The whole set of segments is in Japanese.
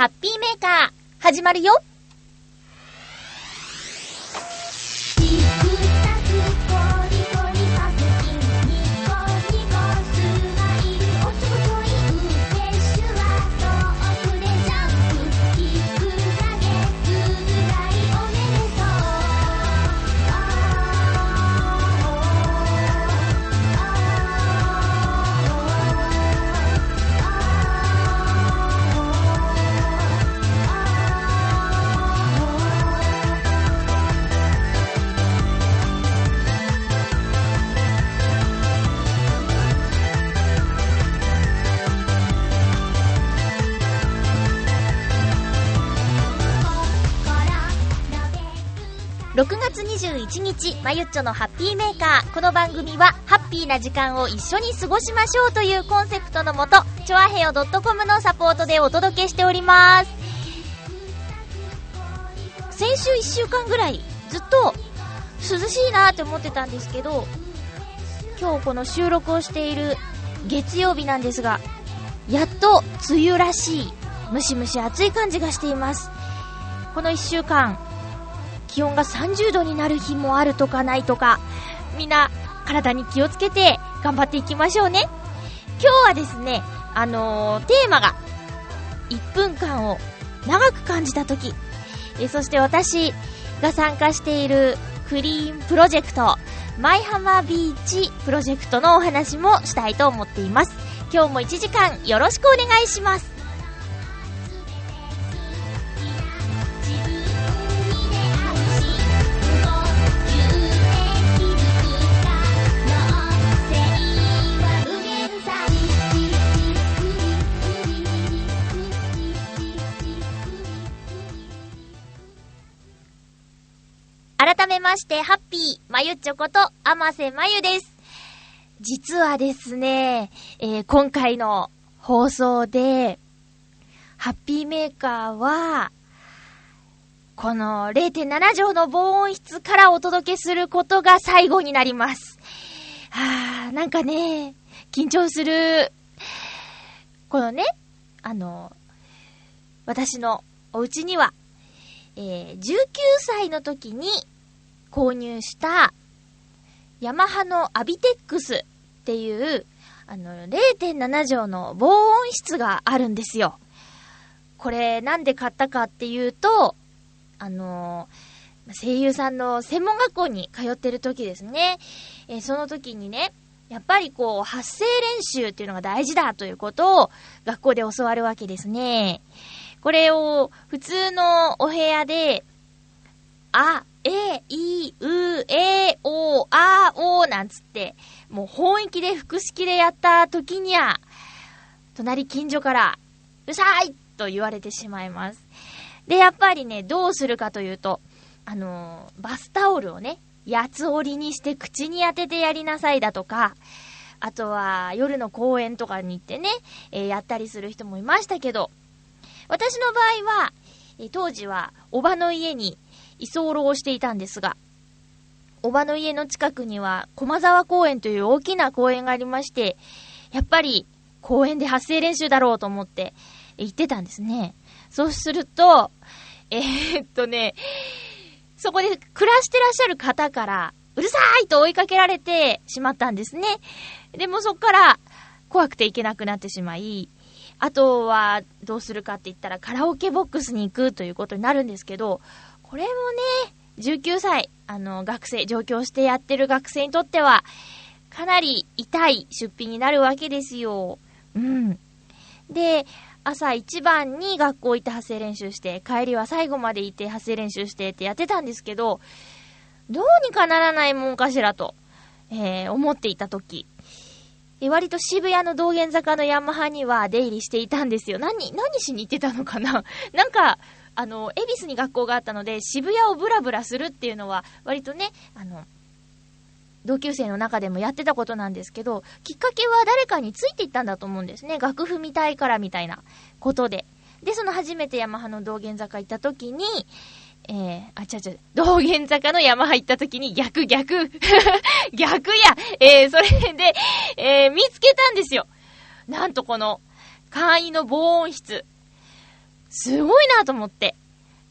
ハッピーメーカー、始まるよ。日、まゆっちょのハッピーメーカー。この番組は、ハッピーな時間を一緒に過ごしましょうというコンセプトのもと、ちょあへよ .com のサポートでお届けしております。先週1週間ぐらい、ずっと涼しいなって思ってたんですけど、今日この収録をしている月曜日なんですが、やっと梅雨らしい、ムシムシ暑い感じがしています。この1週間、気温が30度になる日もあるとかないとか、みんな体に気をつけて頑張っていきましょうね。今日はですね、あのー、テーマが、1分間を長く感じた時、えそして私が参加しているクリーンプロジェクト、マイハマビーチプロジェクトのお話もしたいと思っています。今日も1時間よろしくお願いします。まして、ハッピー、まゆちょこと、あませまゆです。実はですね、えー、今回の放送で、ハッピーメーカーは、この0.7畳の防音室からお届けすることが最後になります。はぁ、なんかね、緊張する。このね、あの、私のお家には、えー、19歳の時に購入したヤマハのアビテックスっていうあの0.7畳の防音室があるんですよ。これなんで買ったかっていうと、あの声優さんの専門学校に通ってる時ですね。えー、その時にね、やっぱりこう、発声練習っていうのが大事だということを学校で教わるわけですね。これを普通のお部屋で、あ、え、い、う、え、お、あ、おなんつって、もう本域で複式でやった時には、隣近所から、うさいと言われてしまいます。で、やっぱりね、どうするかというと、あのー、バスタオルをね、八つ折りにして口に当ててやりなさいだとか、あとは夜の公園とかに行ってね、えー、やったりする人もいましたけど、私の場合は、え当時は、おばの家に居候をしていたんですが、おばの家の近くには、駒沢公園という大きな公園がありまして、やっぱり、公園で発声練習だろうと思って行ってたんですね。そうすると、えー、っとね、そこで暮らしてらっしゃる方から、うるさいと追いかけられてしまったんですね。でもそっから怖くて行けなくなってしまい、あとは、どうするかって言ったら、カラオケボックスに行くということになるんですけど、これもね、19歳、あの、学生、上京してやってる学生にとっては、かなり痛い出費になるわけですよ。うん。で、朝一番に学校行って発声練習して、帰りは最後まで行って発声練習してってやってたんですけど、どうにかならないもんかしらと、えー、思っていたとき、割と渋谷の道玄坂のヤマハには出入りしていたんですよ。何、何しに行ってたのかななんか、あの、恵比寿に学校があったので、渋谷をブラブラするっていうのは、割とね、あの、同級生の中でもやってたことなんですけど、きっかけは誰かについていったんだと思うんですね。楽譜見たいからみたいなことで。で、その初めてヤマハの道玄坂行った時に、えー、あ、ちゃちゃ、道玄坂の山入った時に逆逆 逆やえー、それで、えー、見つけたんですよ。なんとこの、簡易の防音室。すごいなと思って。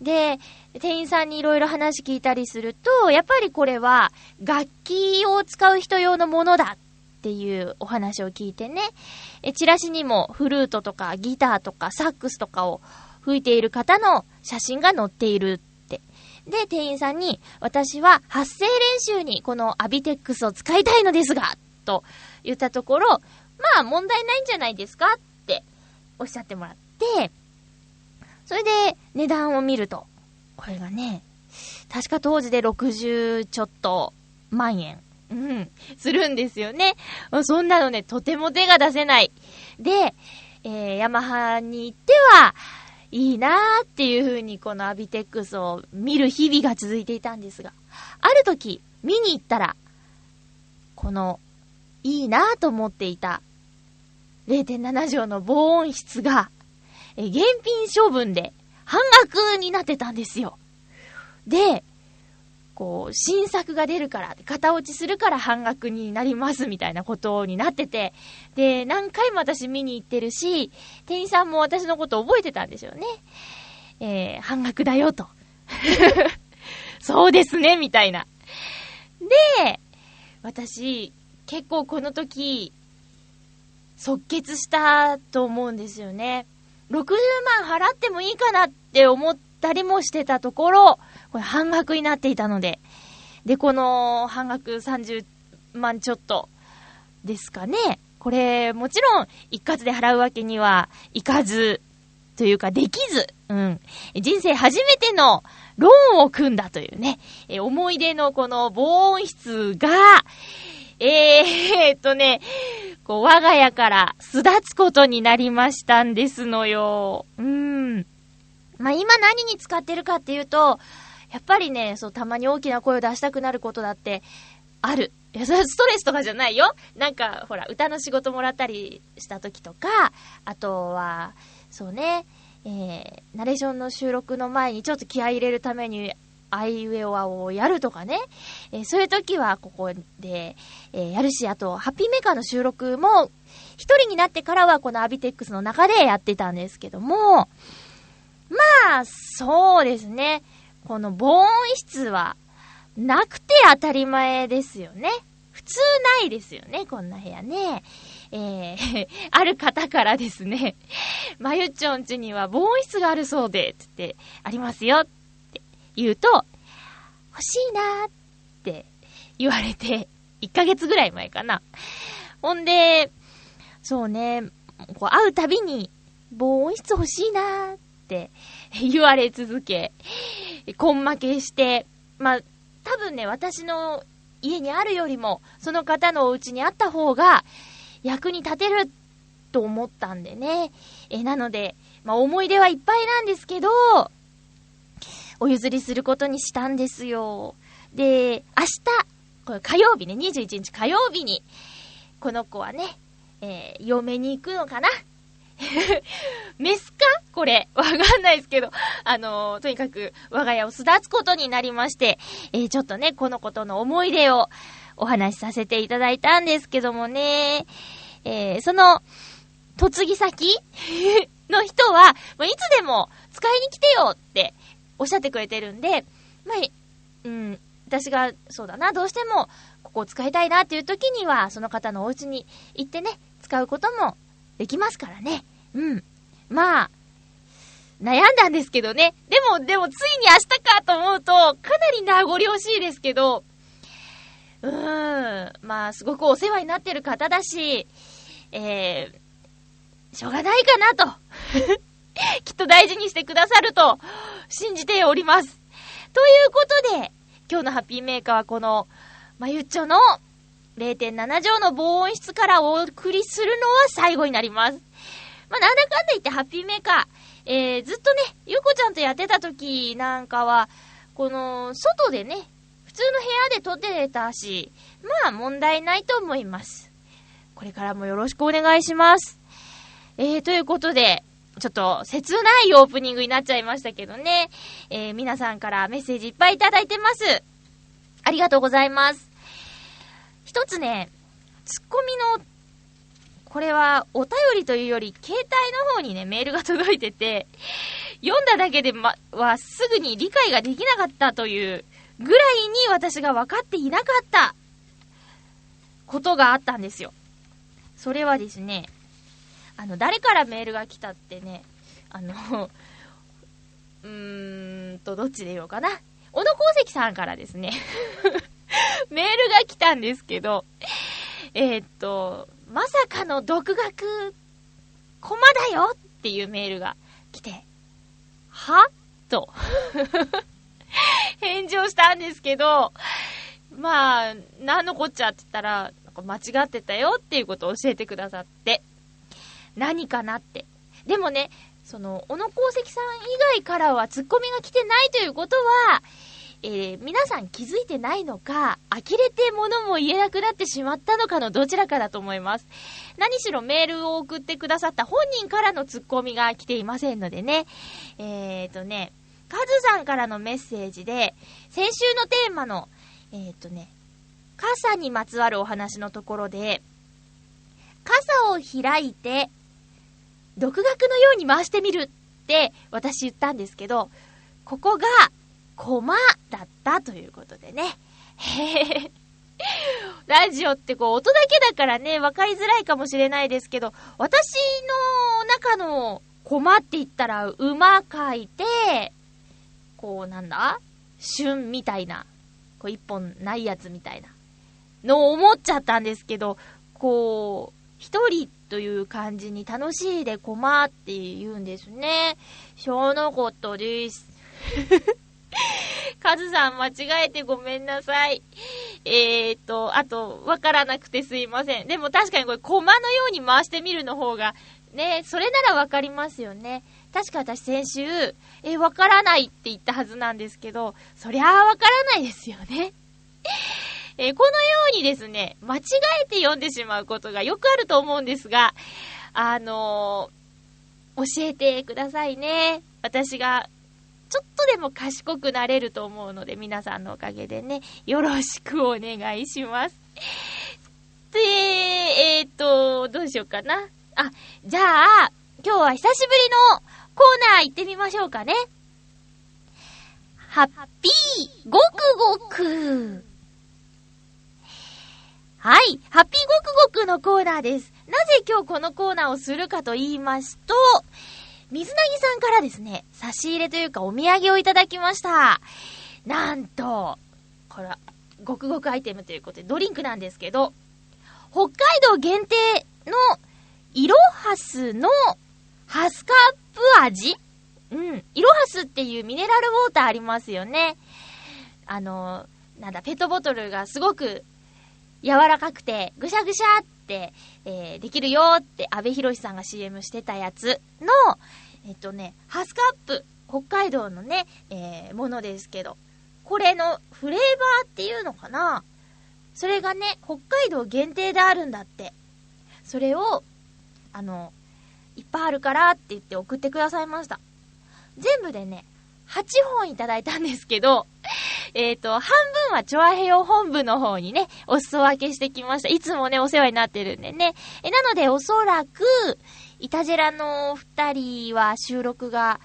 で、店員さんにいろいろ話聞いたりすると、やっぱりこれは楽器を使う人用のものだっていうお話を聞いてね。え、チラシにもフルートとかギターとかサックスとかを吹いている方の写真が載っているって。で、店員さんに、私は発声練習にこのアビテックスを使いたいのですが、と言ったところ、まあ問題ないんじゃないですかっておっしゃってもらって、それで値段を見ると、これがね、確か当時で60ちょっと万円、うん、するんですよね。そんなのね、とても手が出せない。で、えー、ヤマハに行っては、いいなーっていう風にこのアビテックスを見る日々が続いていたんですが、ある時見に行ったら、この、いいなーと思っていた0.7畳の防音室が、え、現品処分で半額になってたんですよ。で、こう、新作が出るから、型落ちするから半額になりますみたいなことになってて、で、何回も私見に行ってるし、店員さんも私のこと覚えてたんですよね。えー、半額だよと。そうですね、みたいな。で、私、結構この時、即決したと思うんですよね。60万払ってもいいかなって思ったりもしてたところ、これ半額になっていたので、で、この半額30万ちょっとですかね。これ、もちろん一括で払うわけにはいかず、というかできず、うん。人生初めてのローンを組んだというね、え思い出のこの防音室が、えー、っとね、こう、我が家から巣立つことになりましたんですのよ。うん。まあ、今何に使ってるかっていうと、やっぱりね、そう、たまに大きな声を出したくなることだって、ある。いや、それはストレスとかじゃないよ。なんか、ほら、歌の仕事もらったりした時とか、あとは、そうね、えー、ナレーションの収録の前にちょっと気合い入れるために、アイウェオアをやるとかね、えー、そういう時はここで、え、やるし、あと、ハッピーメーカーの収録も、一人になってからはこのアビテックスの中でやってたんですけども、まあ、そうですね。この防音室は、なくて当たり前ですよね。普通ないですよね、こんな部屋ね。えー、ある方からですね、まゆちょんちには防音室があるそうで、つって、ありますよ言うと、欲しいなーって言われて、1ヶ月ぐらい前かな。ほんで、そうね、こう会うたびに、防音室欲しいなーって言われ続け、根負けして、まあ、多分ね、私の家にあるよりも、その方のお家にあった方が、役に立てると思ったんでね。え、なので、まあ、思い出はいっぱいなんですけど、お譲りすることにしたんですよ。で、明日、これ火曜日ね、21日火曜日に、この子はね、えー、嫁に行くのかな？メスか？これ。わかんないですけど。あのー、とにかく、我が家を巣立つことになりまして、えー、ちょっとね、このことの思い出をお話しさせていただいたんですけどもね、えー、その、嫁ぎ先の人は、まあ、いつでも使いに来てよっておっしゃってくれてるんで、まあ、うん、私が、そうだな、どうしても、ここを使いたいなっていう時には、その方のお家に行ってね、使うこともできますからね。うん。まあ、悩んだんですけどね。でも、でも、ついに明日かと思うと、かなり名残惜しいですけど、うーん。まあ、すごくお世話になってる方だし、えー、しょうがないかなと。きっと大事にしてくださると、信じております。ということで、今日のハッピーメーカーはこの、まゆっちょの0.7畳の防音室からお送りするのは最後になります。まあ、なんだかんだ言ってハッピーメーカー、えー、ずっとね、ゆうこちゃんとやってた時なんかは、この、外でね、普通の部屋で撮ってたし、まあ問題ないと思います。これからもよろしくお願いします。えー、ということで、ちょっと切ないオープニングになっちゃいましたけどね。えー、皆さんからメッセージいっぱいいただいてます。ありがとうございます。一つね、ツッコミの、これはお便りというより、携帯の方にね、メールが届いてて、読んだだけでま、はすぐに理解ができなかったというぐらいに私が分かっていなかったことがあったんですよ。それはですね、あの、誰からメールが来たってね、あの、うーんと、どっちで言おうかな。小野功石さんからですね。メールが来たんですけど、えー、っと、まさかの独学、コマだよっていうメールが来て、はと。返事をしたんですけど、まあ、何のこっちゃって言ったら、間違ってたよっていうことを教えてくださって、何かなって。でもね、その、小野功石さん以外からはツッコミが来てないということは、えー、皆さん気づいてないのか、呆れて物も言えなくなってしまったのかのどちらかだと思います。何しろメールを送ってくださった本人からのツッコミが来ていませんのでね。えーとね、カズさんからのメッセージで、先週のテーマの、えーとね、傘にまつわるお話のところで、傘を開いて独学のように回してみるって私言ったんですけど、ここが、コマだったということでね。へ へラジオってこう音だけだからね、わかりづらいかもしれないですけど、私の中のコマって言ったら馬書いて、こうなんだ？旬みたいな、こう一本ないやつみたいなのを思っちゃったんですけど、こう、一人という感じに楽しいで困って言うんですね。しょうのことです。カズさん間違えてごめんなさい。えーと、あと、わからなくてすいません。でも確かにこれ、コマのように回してみるの方が、ね、それならわかりますよね。確か私先週、えわからないって言ったはずなんですけど、そりゃあわからないですよね。えー、このようにですね、間違えて読んでしまうことがよくあると思うんですが、あのー、教えてくださいね。私が、ちょっとでも賢くなれると思うので、皆さんのおかげでね、よろしくお願いします。で、えー、っと、どうしようかな。あ、じゃあ、今日は久しぶりのコーナー行ってみましょうかね。ハッピーごくごくはい。ハッピーごくごくのコーナーです。なぜ今日このコーナーをするかと言いますと、水なぎさんからですね、差し入れというかお土産をいただきました。なんと、これ、ごくごくアイテムということで、ドリンクなんですけど、北海道限定の、イロハスのハスカップ味うん。イロハスっていうミネラルウォーターありますよね。あの、なんだ、ペットボトルがすごく柔らかくて、ぐしゃぐしゃって、えー、できるよって、安部博さんが CM してたやつの、えっとね、ハスカップ、北海道のね、えー、ものですけど、これのフレーバーっていうのかな？それがね、北海道限定であるんだって。それを、あの、いっぱいあるからって言って送ってくださいました。全部でね、8本いただいたんですけど、えっ、ー、と、半分はチョアヘヨ本部の方にね、お裾分けしてきました。いつもね、お世話になってるんでね。え、なので、おそらく、イタジェラの二人は収録が、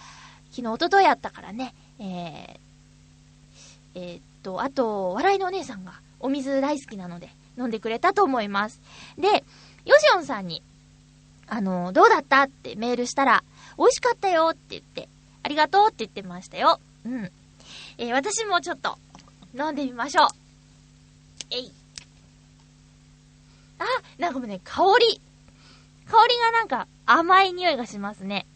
昨日、おとといあったからね、えー、えー、っと、あと、笑いのお姉さんが、お水大好きなので、飲んでくれたと思います。で、ヨシオンさんに、あの、どうだった？ってメールしたら、美味しかったよって言って、ありがとうって言ってましたよ。うん。えー、私もちょっと、飲んでみましょう。えい。あ、なんかもうね、香り。香りがなんか甘い匂いがしますね。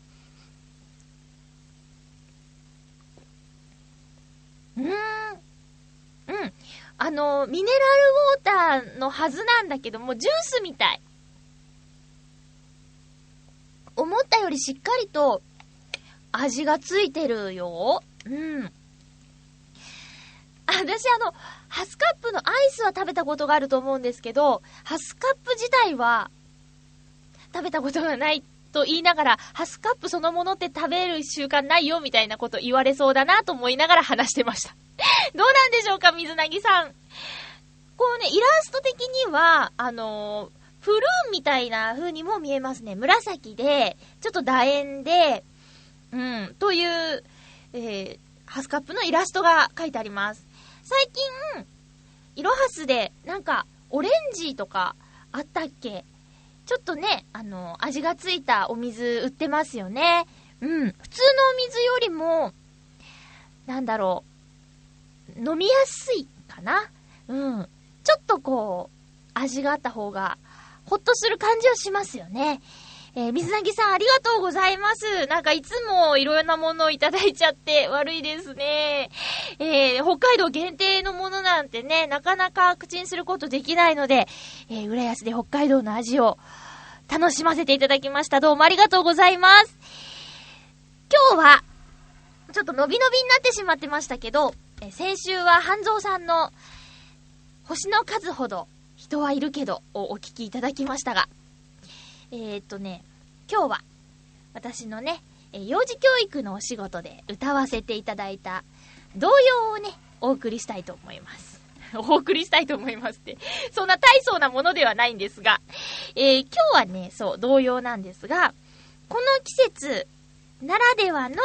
うーん。うん。あの、ミネラルウォーターのはずなんだけども、ジュースみたい。思ったよりしっかりと味がついてるよ。うん。私あの、ハスカップのアイスは食べたことがあると思うんですけど、ハスカップ自体は食べたことがないと言いながら、ハスカップそのものって食べる習慣ないよみたいなこと言われそうだなと思いながら話してました。どうなんでしょうか、水なぎさん。こうね、イラスト的には、あのー、プルーンみたいな風にも見えますね。紫で、ちょっと楕円で、うん、という、えー、ハスカップのイラストが書いてあります。最近、イロハスで、なんか、オレンジとか、あったっけ？ちょっとね、あの、味がついたお水売ってますよね。うん。普通のお水よりも、なんだろう、飲みやすいかな？うん。ちょっとこう、味があった方が、ほっとする感じはしますよね。えー、水なぎさんありがとうございます。なんかいつもいろいろなものをいただいちゃって悪いですね。えー、北海道限定のものなんてね、なかなか口にすることできないので、えー、浦安で北海道の味を楽しませていただきました。どうもありがとうございます。今日は、ちょっと伸び伸びになってしまってましたけど、え先週は半蔵さんの星の数ほど人はいるけどをお聞きいただきましたが、えー、っとね、今日は、私のね、幼児教育のお仕事で歌わせていただいた童謡をね、お送りしたいと思います。お送りしたいと思いますって。そんな大層なものではないんですが、えー、今日はね、そう、童謡なんですが、この季節ならではの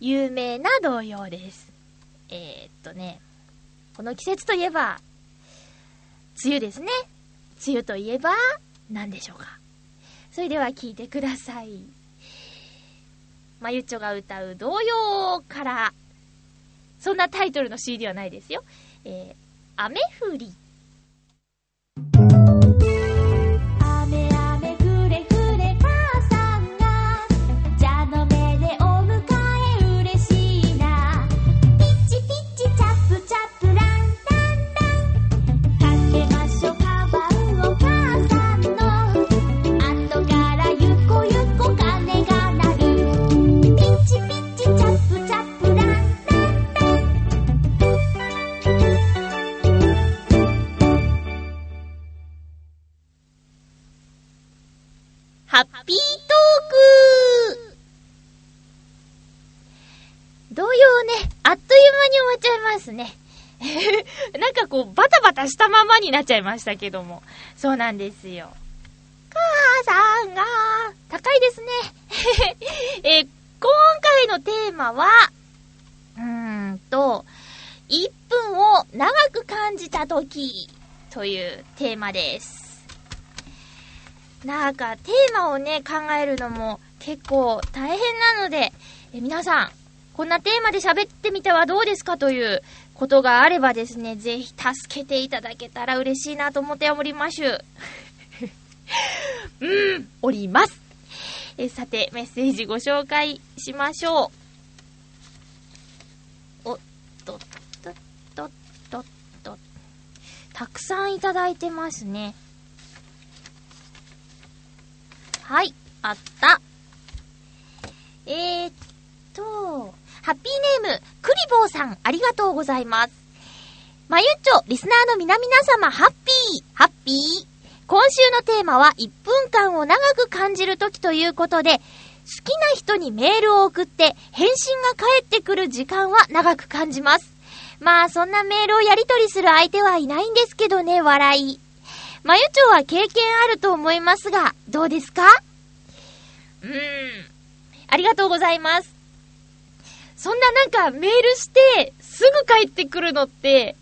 有名な童謡です。えー、っとね、この季節といえば、梅雨ですね。梅雨といえば、何でしょうか？それでは聞いてください。まゆっちょが歌う童謡から、そんなタイトルの CD はないですよ。えー、雨降り。したままになっちゃいましたけども。そうなんですよ。母さんが、高いですね。え、今回のテーマは、うーんと、1分を長く感じた時というテーマです。なんか、テーマをね、考えるのも結構大変なので、え皆さん、こんなテーマで喋ってみてはどうですかということがあればですね、ぜひ助けていただけたら嬉しいなと思っております。うん、おります。えさて、メッセージご紹介しましょう。おっとっとっとっとっと。たくさんいただいてますね。はい、あった。えー、っと、ハッピーネーム、クリボーさん、ありがとうございます。まゆっちょ、リスナーの皆々様、ハッピー、ハッピー。今週のテーマは、1分間を長く感じるときということで、好きな人にメールを送って、返信が返ってくる時間は長く感じます。まあ、そんなメールをやり取りする相手はいないんですけどね、笑い。まゆちょは経験あると思いますが、どうですか？うーん。ありがとうございます。そんななんかメールして、すぐ帰ってくるのって、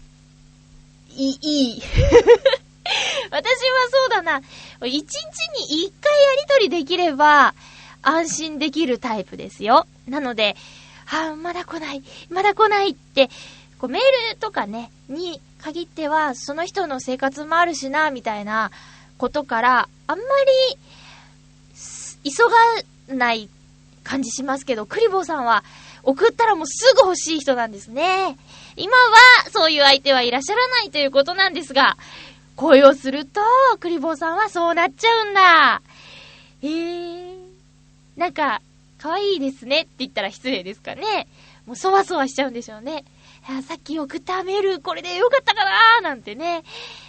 いい、私はそうだな。一日に一回やりとりできれば、安心できるタイプですよ。なので、はあ、まだ来ない、まだ来ないって、こうメールとかね、に限っては、その人の生活もあるしな、みたいなことから、あんまり、急がない感じしますけど、クリボーさんは、送ったらもうすぐ欲しい人なんですね。今は、そういう相手はいらっしゃらないということなんですが、恋をすると、クリボーさんはそうなっちゃうんだ。えー、なんか、可愛いですねって言ったら失礼ですかね。もうそわそわしちゃうんでしょうね。さっき送ったメール、これでよかったかなーなんてね、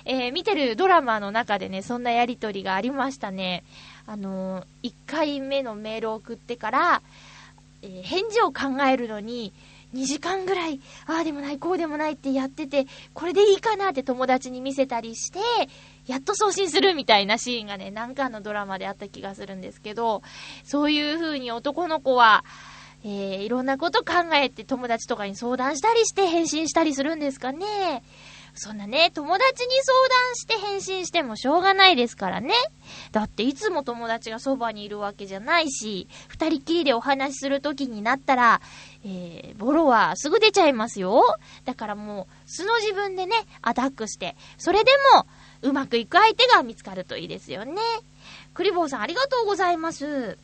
えー、見てるドラマの中でね、そんなやりとりがありましたね。あのー、1回目のメールを送ってから、えー、返事を考えるのに、2時間ぐらい、ああでもない、こうでもないってやってて、これでいいかなって友達に見せたりして、やっと送信するみたいなシーンがね、何かのドラマであった気がするんですけど、そういう風に男の子は、えー、いろんなこと考えて友達とかに相談したりして返信したりするんですかね。そんなね、友達に相談して返信してもしょうがないですからね。だっていつも友達がそばにいるわけじゃないし、二人きりでお話しする時になったら、えー、ボロはすぐ出ちゃいますよ。だからもう、素の自分でね、アタックして、それでも、うまくいく相手が見つかるといいですよね。クリボーさんありがとうございます。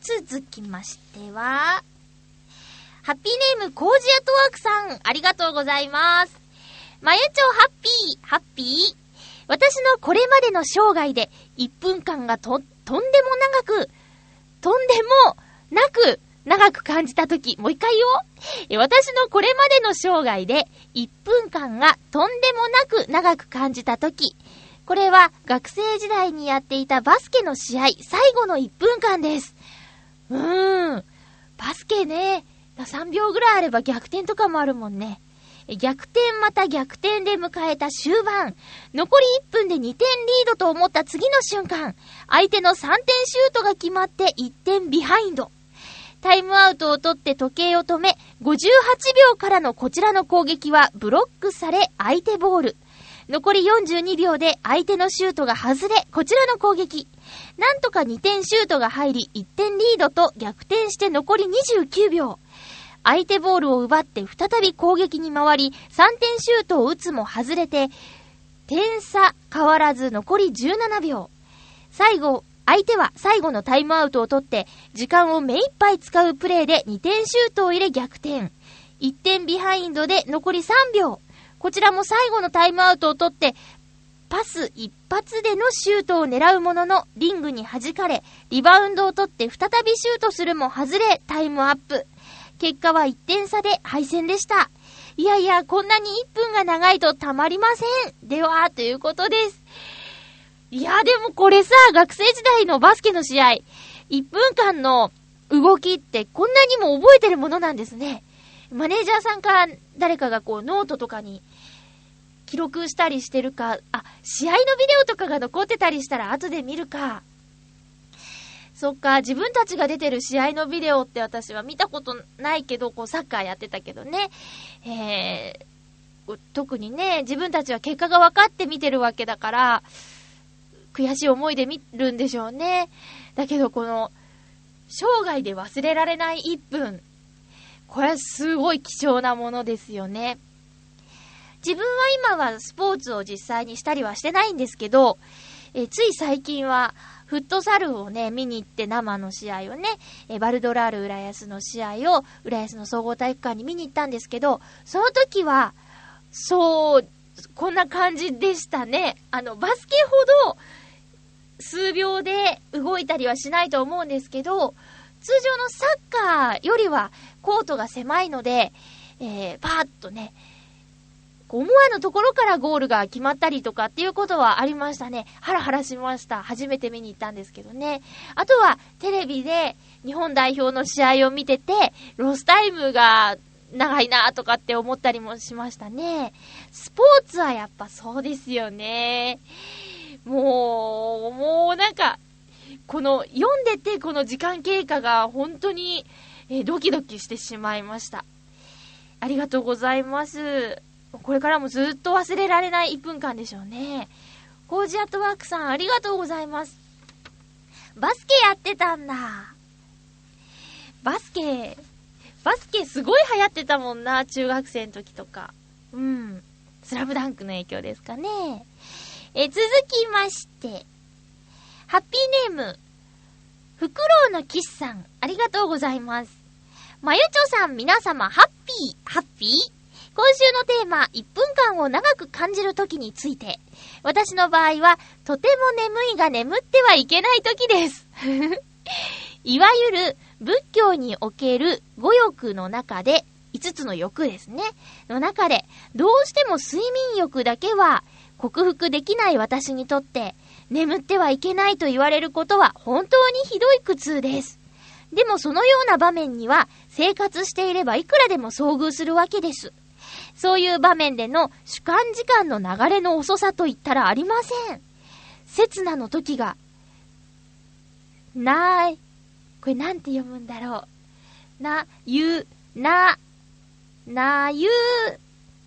続きましては、ハッピーネームコージアトワークさん、ありがとうございます。まゆちょハッピー、ハッピー。私のこれまでの生涯で1分間がと、とんでも長く、とんでもなく長く感じたとき、もう一回言おう。私のこれまでの生涯で1分間がとんでもなく長く感じたとき、これは学生時代にやっていたバスケの試合最後の1分間です。うーん。バスケね。3秒ぐらいあれば逆転とかもあるもんね。逆転また逆転で迎えた終盤。残り1分で2点リードと思った次の瞬間。相手の3点シュートが決まって1点ビハインド。タイムアウトを取って時計を止め、58秒からのこちらの攻撃はブロックされ相手ボール。残り42秒で相手のシュートが外れ、こちらの攻撃。なんとか2点シュートが入り、1点リードと逆転して残り29秒。相手ボールを奪って再び攻撃に回り、3点シュートを打つも外れて、点差変わらず残り17秒。最後、相手は最後のタイムアウトを取って、時間を目いっぱい使うプレーで2点シュートを入れ逆転。1点ビハインドで残り3秒。こちらも最後のタイムアウトを取って、パス一発でのシュートを狙うものの、リングに弾かれ、リバウンドを取って再びシュートするも外れ、タイムアップ。結果は1点差で敗戦でした。いやいや、こんなに1分が長いとたまりません。では、ということです。いや、でもこれさ、学生時代のバスケの試合、1分間の動きってこんなにも覚えてるものなんですね。マネージャーさんか誰かがこうノートとかに記録したりしてるか、あ、試合のビデオとかが残ってたりしたら後で見るか。そっか、自分たちが出てる試合のビデオって私は見たことないけど、こうサッカーやってたけどね。えー、特にね、自分たちは結果が分かって見てるわけだから、悔しい思いで見るんでしょうね。だけどこの、生涯で忘れられない1分。これはすごい貴重なものですよね。自分は今はスポーツを実際にしたりはしてないんですけど、えつい最近は、フットサルをね、見に行って生の試合をね、えバルドラール浦安の試合を浦安の総合体育館に見に行ったんですけど、その時は、そう、こんな感じでしたね。あの、バスケほど、数秒で動いたりはしないと思うんですけど、通常のサッカーよりはコートが狭いので、えー、パーッとね、思わぬところからゴールが決まったりとかっていうことはありましたね。ハラハラしました。初めて見に行ったんですけどね。あとは、テレビで日本代表の試合を見てて、ロスタイムが長いなとかって思ったりもしましたね。スポーツはやっぱそうですよね。もう、もうなんか、この、読んでてこの時間経過が本当に、えドキドキしてしまいました。ありがとうございます。これからもずっと忘れられない1分間でしょうね。コージアットワークさん、ありがとうございます。バスケやってたんだ。バスケ、バスケすごい流行ってたもんな、中学生の時とか。うん。スラムダンクの影響ですかね。え、続きまして、ハッピーネーム、フクロウのキスさん、ありがとうございます。まゆちょさん、皆様、ハッピー、ハッピー？今週のテーマ、1分間を長く感じる時について。私の場合は、とても眠いが眠ってはいけない時です。いわゆる仏教における五欲の中で、5つの欲ですね。の中で、どうしても睡眠欲だけは克服できない私にとって、眠ってはいけないと言われることは本当にひどい苦痛です。でもそのような場面には生活していればいくらでも遭遇するわけです。そういう場面での主観時間の流れの遅さと言ったらありません。刹那の時が、なーい。これなんて読むんだろう。な、ゆ、な、なゆ、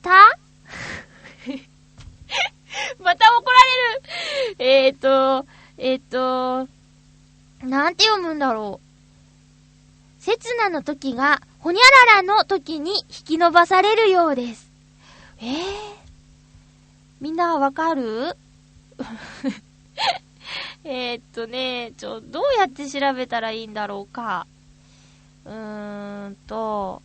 た？また怒られるえっ、ー、と、えっ、ー、と、なんて読むんだろう。刹那の時が、ほにゃららの時に引き伸ばされるようです。えー、みんなわかる？えっとね、ちょ、どうやって調べたらいいんだろうか。うーんと、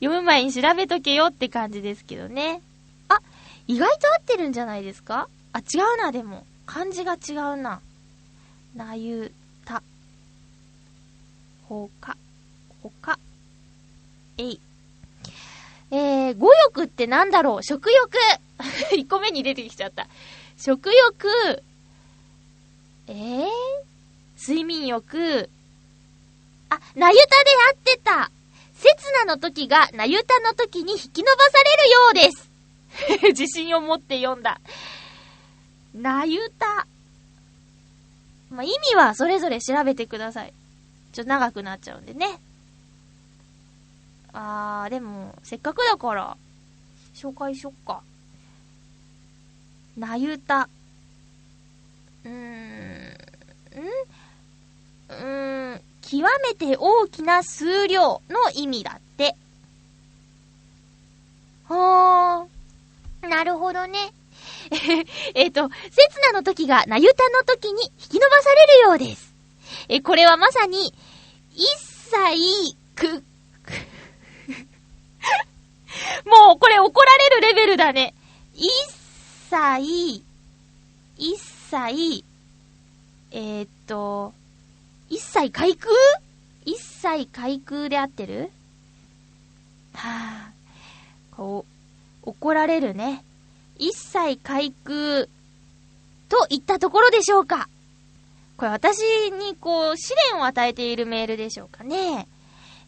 読む前に調べとけよって感じですけどね。あ、意外と合ってるんじゃないですか？あ、違うな、でも。漢字が違うな。なゆ、た。ほか、ほか、えい。えー、語欲ってなんだろう？食欲 !1 個目に出てきちゃった。食欲、えー、睡眠欲、あ、なゆたで合ってた刹那の時がなゆたの時に引き伸ばされるようです 自信を持って読んだ。なゆた。まあ、意味はそれぞれ調べてください。ちょ長くなっちゃうんでね。あー、でも、せっかくだから、紹介しよっか。なゆた。うーん、んうーん、極めて大きな数量の意味だって。ほー。なるほどね。えっと、刹那の時がなゆたの時に引き伸ばされるようです。え、これはまさに、一切、く、もうこれ怒られるレベルだね。一切、一切、えー、っと、一切開空？一切開空で合ってる？はぁ、こう、怒られるね。一切開空と言ったところでしょうかこれ私にこう、試練を与えているメールでしょうかね。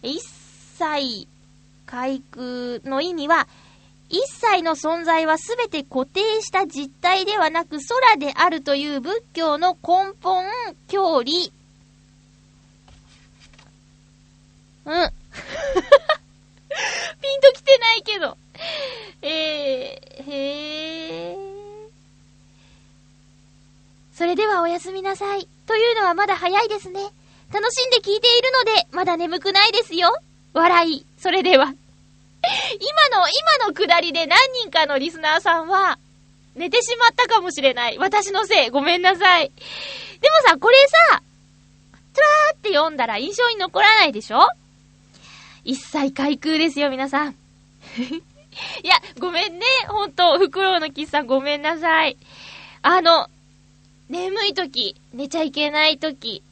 一切開空の意味は、一切の存在はすべて固定した実体ではなく空であるという仏教の根本教理。うん。ピンときてないけど。えー、へー。それではおやすみなさい。というのはまだ早いですね。楽しんで聞いているので、まだ眠くないですよ。笑い。それでは。今の、今のくだりで何人かのリスナーさんは、寝てしまったかもしれない。私のせい。ごめんなさい。でもさ、これさ、つらーって読んだら印象に残らないでしょ？一切開空ですよ、皆さん。いや、ごめんね。ほんと、フクロウのキスさんごめんなさい。あの、眠い時、寝ちゃいけない時、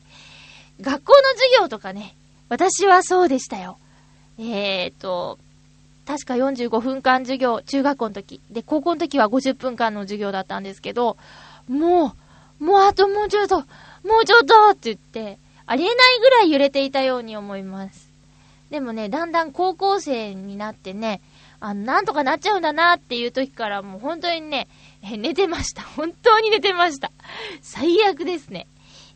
学校の授業とかね、私はそうでしたよ。えーと、確か45分間授業、中学校の時。で、高校の時は50分間の授業だったんですけど、もう、もうあともうちょっと、もうちょっとって言って、ありえないぐらい揺れていたように思います。でもね、だんだん高校生になってね、あの、なんとかなっちゃうんだなっていう時からもう本当にね、え寝てました。本当に寝てました。最悪ですね。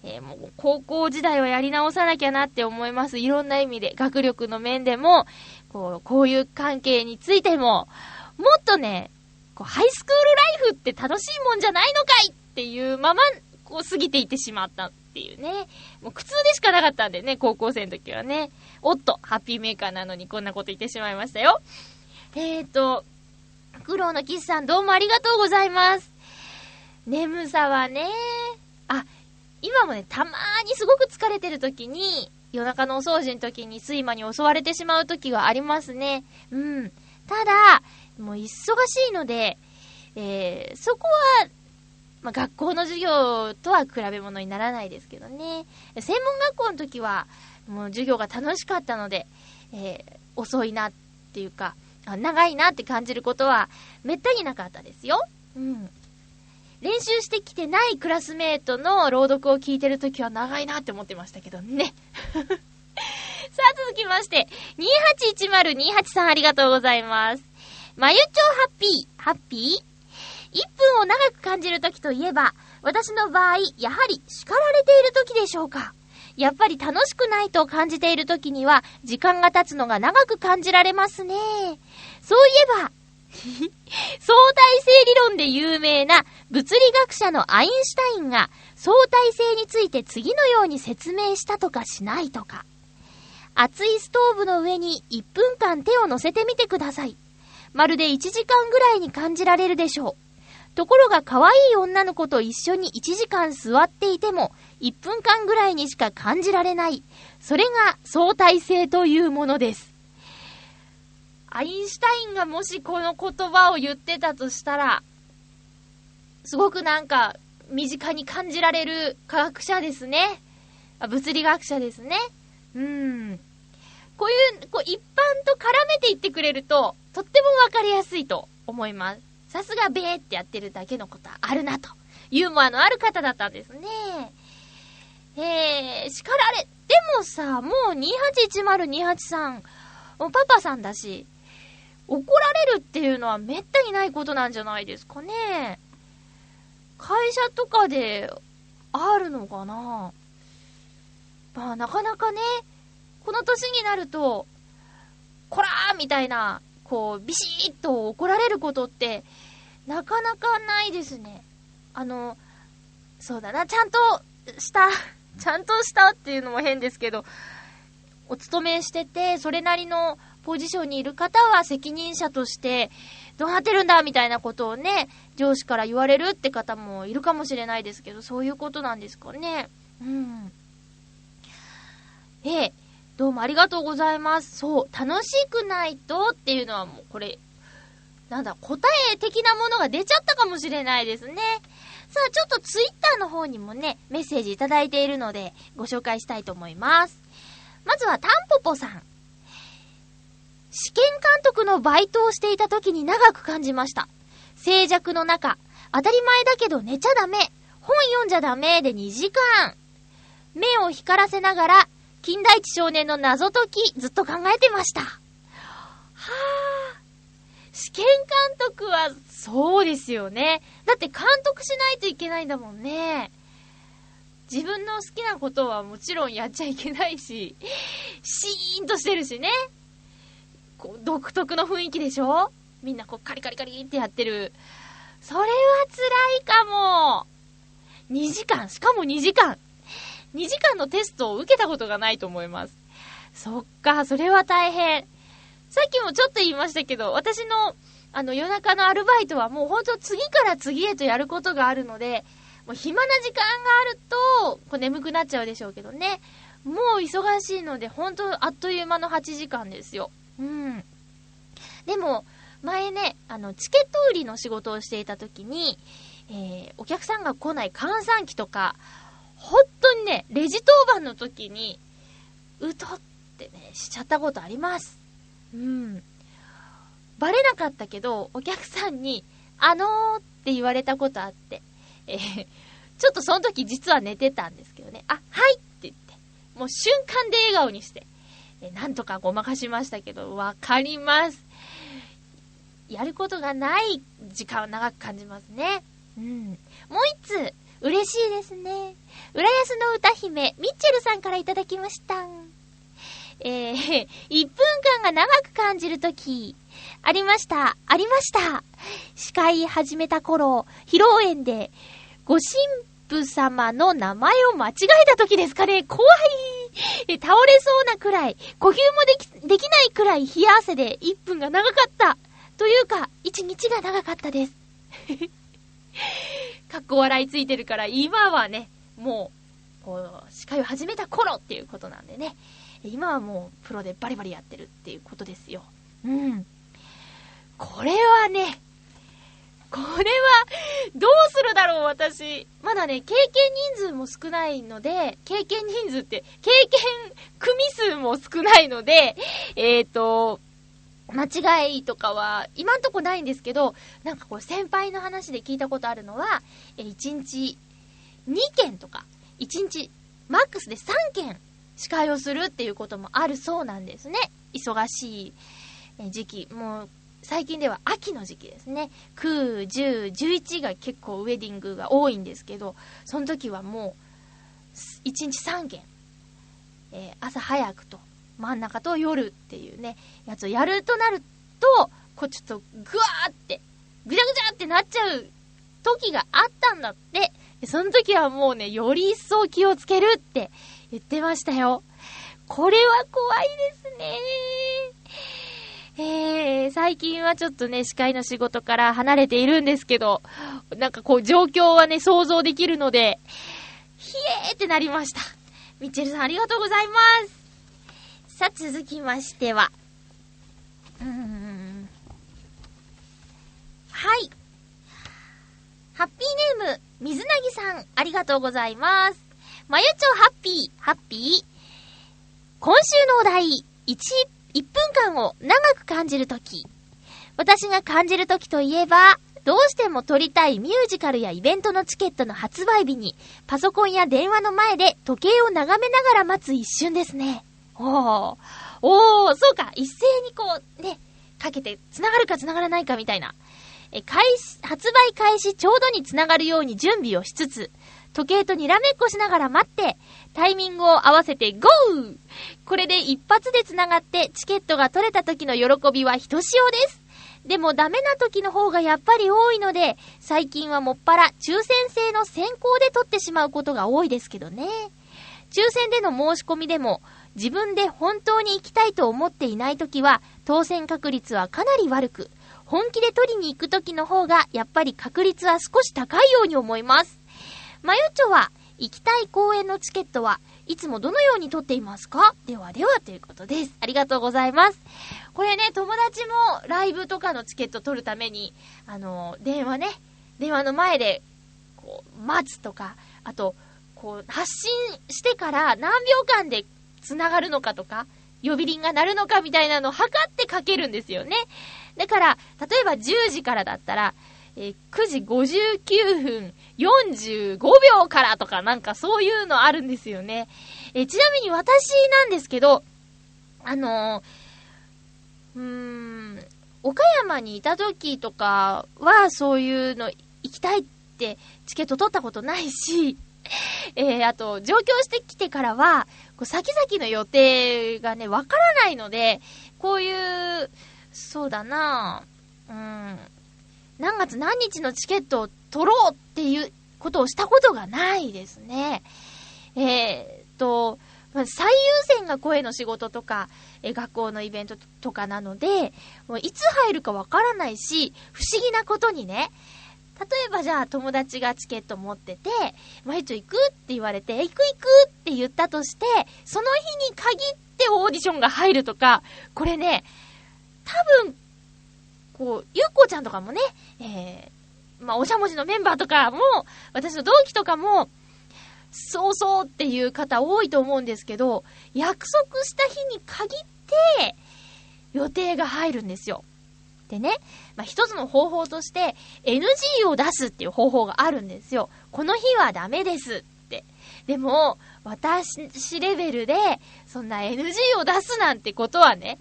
えー、もう高校時代はやり直さなきゃなって思います。いろんな意味で。学力の面でも、こう、こういう関係についても、もっとね、こう、ハイスクールライフって楽しいもんじゃないのかいっていうまま、こう、過ぎていってしまったっていうね。もう苦痛でしかなかったんでね、高校生の時はね。おっと、ハッピーメーカーなのにこんなこと言ってしまいましたよ。えーと、苦労のキスさんどうもありがとうございます。眠さはね、あ、今もね、たまーにすごく疲れてる時に、夜中のお掃除の時に睡魔に襲われてしまう時がありますね。うん。ただ、もう忙しいので、えー、そこは、まあ、学校の授業とは比べ物にならないですけどね。専門学校の時は、もう授業が楽しかったので、えー、遅いなっていうか、長いなって感じることは、めったになかったですよ。うん。練習してきてないクラスメートの朗読を聞いてるときは長いなって思ってましたけどね。さあ続きまして、281028さんありがとうございます。まゆちょハッピー、ハッピー ?1 分を長く感じるときといえば、私の場合、やはり叱られているときでしょうか？やっぱり楽しくないと感じているときには、時間が経つのが長く感じられますね。そういえば、相対性理論で有名な物理学者のアインシュタインが相対性について次のように説明したとかしないとか。熱いストーブの上に1分間手を乗せてみてください。まるで1時間ぐらいに感じられるでしょう。ところが可愛い女の子と一緒に1時間座っていても1分間ぐらいにしか感じられない。それが相対性というものです。アインシュタインがもしこの言葉を言ってたとしたら、すごくなんか、身近に感じられる科学者ですね。あ物理学者ですね。うん。こういう、こう一般と絡めていってくれると、とってもわかりやすいと思います。さすがべーってやってるだけのことはあるなと。ユーモアのある方だったんですね。えー、叱られ、でもさ、もう281028さん、パパさんだし、怒られるっていうのはめったにないことなんじゃないですかね。会社とかであるのかなまあなかなかね、この年になると、こらーみたいな、こう、ビシッと怒られることって、なかなかないですね。あの、そうだな、ちゃんとした、ちゃんとしたっていうのも変ですけど、お勤めしてて、それなりのポジションにいる方は責任者として、どうなってるんだみたいなことをね、上司から言われるって方もいるかもしれないですけど、そういうことなんですかね。うん。ええ、どうもありがとうございます。そう、楽しくないとっていうのはもうこれ、なんだ、答え的なものが出ちゃったかもしれないですね。さあ、ちょっとツイッターの方にもね、メッセージいただいているので、ご紹介したいと思います。まずは、タンポポさん。試験監督のバイトをしていた時に長く感じました。静寂の中、当たり前だけど寝ちゃダメ、本読んじゃダメで2時間。目を光らせながら、近代一少年の謎解き、ずっと考えてました。はあ。試験監督は、そうですよね。だって監督しないといけないんだもんね。自分の好きなことはもちろんやっちゃいけないし、シーンとしてるしね。こう、独特の雰囲気でしょ？みんなこう、カリカリカリってやってる。それは辛いかも。2時間、しかも2時間。2時間のテストを受けたことがないと思います。そっか、それは大変。さっきもちょっと言いましたけど、私の、あの、夜中のアルバイトはもうほんと次から次へとやることがあるので、もう暇な時間があると、こう眠くなっちゃうでしょうけどね。もう忙しいので、ほんとあっという間の8時間ですよ。うん。でも、前ね、あの、チケット売りの仕事をしていた時に、えー、お客さんが来ない閑散期とか、本当にね、レジ当番の時に、うとってね、しちゃったことあります。うん。バレなかったけど、お客さんに、あのーって言われたことあって、えー、ちょっとその時実は寝てたんですけどね、あ、はいって言って、もう瞬間で笑顔にして、なんとかごまかしましたけど、わかります。やることがない時間を長く感じますね。うん。もう一つ、嬉しいですね。浦安の歌姫、ミッチェルさんからいただきました。えー、1分間が長く感じるとき、ありました、ありました。司会始めた頃、披露宴で、ご神父様の名前を間違えたときですかね。怖い え倒れそうなくらい、呼吸もでき、できないくらい冷や汗で1分が長かった。というか、1日が長かったです。かっこ笑いついてるから、今はね、もう、こう、司会を始めた頃っていうことなんでね。今はもう、プロでバリバリやってるっていうことですよ。うん。これはね、これは、どうするだろう、私。まだね、経験人数も少ないので、経験人数って、経験組数も少ないので、えっ、ー、と、間違いとかは今んとこないんですけど、なんかこう先輩の話で聞いたことあるのは、え1日2件とか、1日マックスで3件司会をするっていうこともあるそうなんですね。忙しい時期。もう最近では秋の時期ですね。9、10、11が結構ウェディングが多いんですけど、その時はもう1日3件、えー、朝早くと真ん中と夜っていうね、やつをやるとなると、こうちょっとぐわーって、ぐちゃぐちゃってなっちゃう時があったんだって。その時はもうね、より一層気をつけるって言ってましたよ。これは怖いですねえー、最近はちょっとね、司会の仕事から離れているんですけど、なんかこう状況はね、想像できるので、ひえーってなりました。ミッチェルさんありがとうございます。さあ、続きましては。うーん。はい。ハッピーネーム、水なぎさん、ありがとうございます。まゆちょハッピー、ハッピー。今週のお題、1、1分間を長く感じるとき。私が感じるときといえば、どうしても撮りたいミュージカルやイベントのチケットの発売日に、パソコンや電話の前で時計を眺めながら待つ一瞬ですね。おー。おー、そうか。一斉にこう、ね、かけて、繋がるか繋がらないかみたいな。え、開始、発売開始ちょうどに繋がるように準備をしつつ、時計とにらめっこしながら待って、タイミングを合わせてゴーこれで一発で繋がってチケットが取れた時の喜びはひとしおです。でもダメな時の方がやっぱり多いので、最近はもっぱら抽選制の先行で取ってしまうことが多いですけどね。抽選での申し込みでも、自分で本当に行きたいと思っていないときは、当選確率はかなり悪く、本気で取りに行くときの方が、やっぱり確率は少し高いように思います。まゆちょは、行きたい公演のチケットはいつもどのように取っていますか？ではではということです。ありがとうございます。これね、友達もライブとかのチケット取るために、あの、電話ね、電話の前で、こう、待つとか、あと、こう、発信してから何秒間で繋がるのかとか、呼び鈴が鳴るのかみたいなのを測ってかけるんですよね。だから、例えば10時からだったら、えー、9時59分45秒からとかなんかそういうのあるんですよね。えー、ちなみに私なんですけど、あのー、うーん、岡山にいた時とかはそういうの行きたいってチケット取ったことないし、えー、あと、上京してきてからは、こう先々の予定がね、わからないので、こういう、そうだなうん、何月何日のチケットを取ろうっていうことをしたことがないですね。えー、と、最優先が声の仕事とか、え学校のイベントとかなので、もういつ入るかわからないし、不思議なことにね、例えばじゃあ友達がチケット持ってて、まゆちょ行くって言われて、行く行くって言ったとして、その日に限ってオーディションが入るとか、これね、多分、こう、ゆっこちゃんとかもね、えー、まあ、おしゃもじのメンバーとかも、私の同期とかも、そうそうっていう方多いと思うんですけど、約束した日に限って、予定が入るんですよ。でね、まあ、一つの方法として NG を出すっていう方法があるんですよ。この日はダメですって。でも、私レベルで、そんな NG を出すなんてことはね、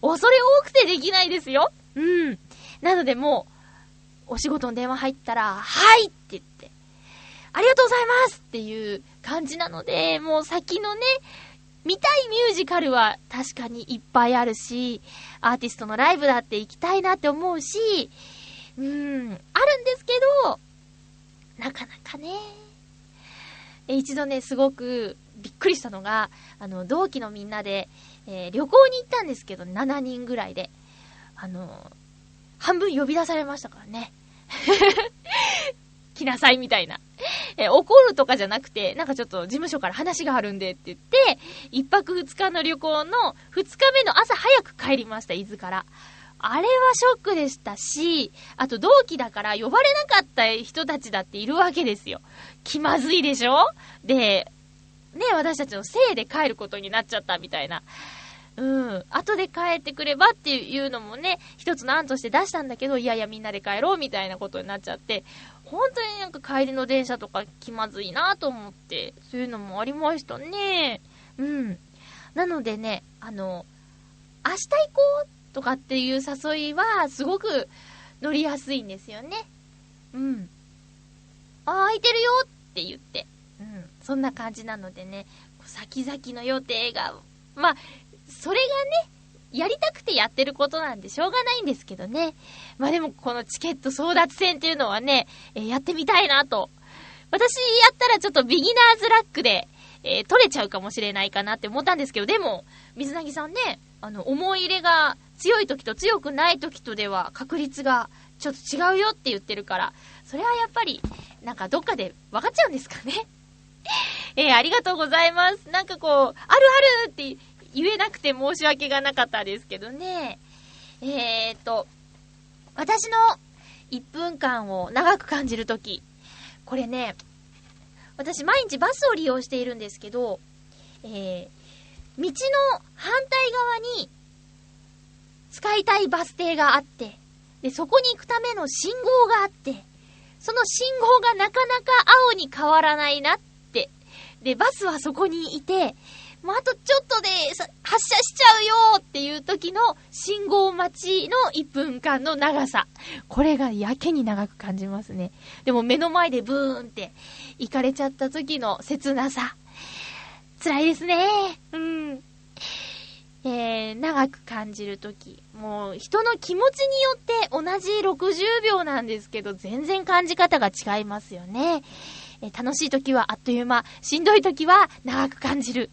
恐れ多くてできないですよ。うん。なのでもう、お仕事の電話入ったら、はいって言って、ありがとうございますっていう感じなので、もう先のね、見たいミュージカルは確かにいっぱいあるし、アーティストのライブだって行きたいなって思うし、うん、あるんですけど、なかなかね。一度ね、すごくびっくりしたのが、あの、同期のみんなで、えー、旅行に行ったんですけど、7人ぐらいで。あの、半分呼び出されましたからね。来なさいみたいな。え怒るとかじゃなくて、なんかちょっと事務所から話があるんでって言って、一泊二日の旅行の二日目の朝早く帰りました、伊豆から。あれはショックでしたし、あと同期だから呼ばれなかった人たちだっているわけですよ。気まずいでしょ？で、ね、私たちのせいで帰ることになっちゃったみたいな。うん。後で帰ってくればっていうのもね、一つの案として出したんだけど、いやいやみんなで帰ろうみたいなことになっちゃって、本当になんか帰りの電車とか気まずいなと思って、そういうのもありましたね。うん。なのでね、あの、明日行こうとかっていう誘いは、すごく乗りやすいんですよね。うん。あ、空いてるよって言って。うん。そんな感じなのでね、先々の予定が、まあ、それがね、やりたくてやってることなんでしょうがないんですけどね。まあでもこのチケット争奪戦っていうのはね、えー、やってみたいなと。私やったらちょっとビギナーズラックで、えー、取れちゃうかもしれないかなって思ったんですけど、でも、水なぎさんね、あの、思い入れが強い時と強くない時とでは確率がちょっと違うよって言ってるから、それはやっぱり、なんかどっかで分かっちゃうんですかね。えー、ありがとうございます。なんかこう、あるあるって言えなくて申し訳がなかったですけどね。えーと、私の1分間を長く感じるとき、これね、私毎日バスを利用しているんですけど、えー、道の反対側に使いたいバス停があって、で、そこに行くための信号があって、その信号がなかなか青に変わらないなって。で、バスはそこにいて、もうあとちょっとで発車しちゃうよっていう時の信号待ちの1分間の長さ。これがやけに長く感じますね。でも目の前でブーンって行かれちゃった時の切なさ。辛いですね。うん。えー、長く感じるとき。もう、人の気持ちによって同じ60秒なんですけど、全然感じ方が違いますよね。え、楽しいときはあっという間、しんどいときは長く感じる。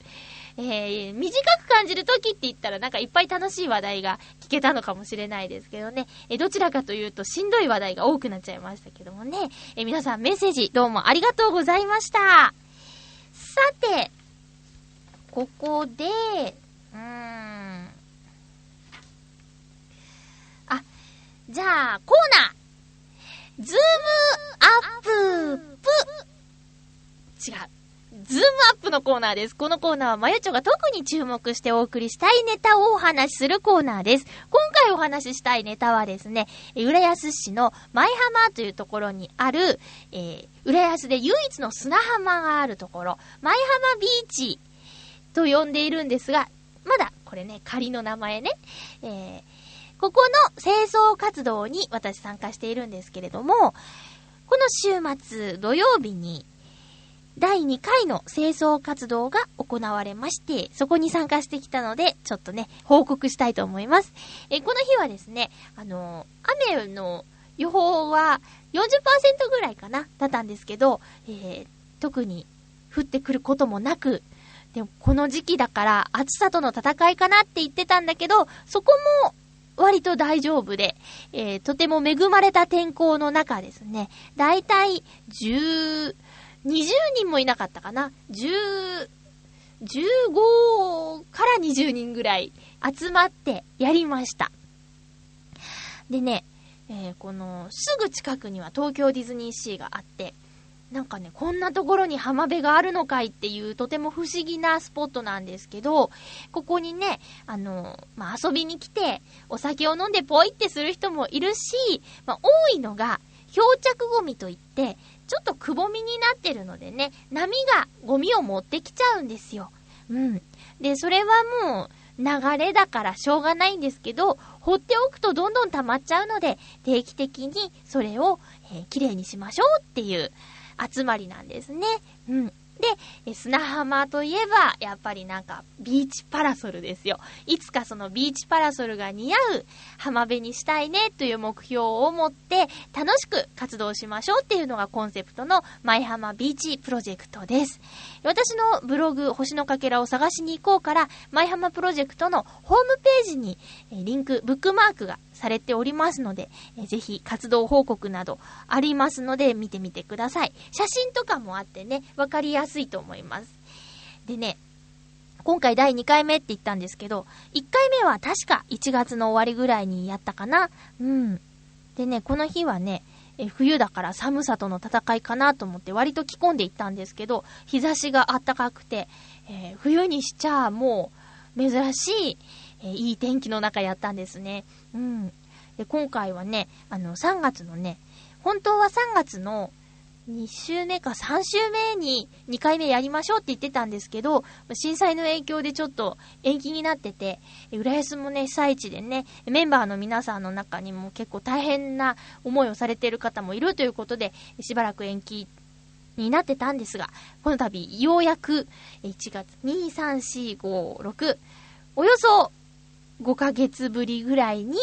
えー、短く感じる時って言ったらなんかいっぱい楽しい話題が聞けたのかもしれないですけどね。えー、どちらかというとしんどい話題が多くなっちゃいましたけどもね。えー、皆さんメッセージどうもありがとうございました。さて、ここで、うーん。あ、じゃあ、コーナーズームアッププ違う。ズームアップのコーナーです。このコーナーはまゆちょが特に注目してお送りしたいネタをお話しするコーナーです。今回お話ししたいネタはですね、浦安市の舞浜というところにある、えー、浦安で唯一の砂浜があるところ、舞浜ビーチと呼んでいるんですが、まだこれね、仮の名前ね、えー、ここの清掃活動に私参加しているんですけれども、この週末土曜日に第2回の清掃活動が行われまして、そこに参加してきたので、ちょっとね、報告したいと思います。え、この日はですね、あの、雨の予報は40%ぐらいかな、だったんですけど、えー、特に降ってくることもなく、でもこの時期だから暑さとの戦いかなって言ってたんだけど、そこも割と大丈夫で、えー、とても恵まれた天候の中ですね、だいたい10、20人もいなかったかな。10、15から20人ぐらい集まってやりました。でね、えー、この、すぐ近くには東京ディズニーシーがあって、なんかね、こんなところに浜辺があるのかいっていうとても不思議なスポットなんですけど、ここにね、あの、まあ、遊びに来て、お酒を飲んでポイってする人もいるし、まあ、多いのが、漂着ゴミといって、ちょっとくぼみになってるのでね、波がゴミを持ってきちゃうんですよ。うん。で、それはもう、流れだからしょうがないんですけど、放っておくとどんどん溜まっちゃうので、定期的にそれを、えー、きれいにしましょうっていう集まりなんですね。うん。で、砂浜といえば、やっぱりなんか、ビーチパラソルですよ。いつかそのビーチパラソルが似合う浜辺にしたいねという目標を持って、楽しく活動しましょうっていうのがコンセプトの、舞浜ビーチプロジェクトです。私のブログ、星のかけらを探しに行こうから、舞浜プロジェクトのホームページに、リンク、ブックマークがされておりますので、えぜひ活動報告などありますので見てみてください。写真とかもあってね、わかりやすいと思います。でね、今回第2回目って言ったんですけど、1回目は確か1月の終わりぐらいにやったかな。うん。でね、この日はね、え冬だから寒さとの戦いかなと思って割と着込んでいったんですけど、日差しが暖かくて、えー、冬にしちゃもう珍しい、え、いい天気の中やったんですね。うん。で、今回はね、あの、3月のね、本当は3月の2週目か3週目に2回目やりましょうって言ってたんですけど、震災の影響でちょっと延期になってて、浦安もね、被災地でね、メンバーの皆さんの中にも結構大変な思いをされている方もいるということで、しばらく延期になってたんですが、この度、ようやく1月2、3、4、5、6、およそ5ヶ月ぶりぐらいに、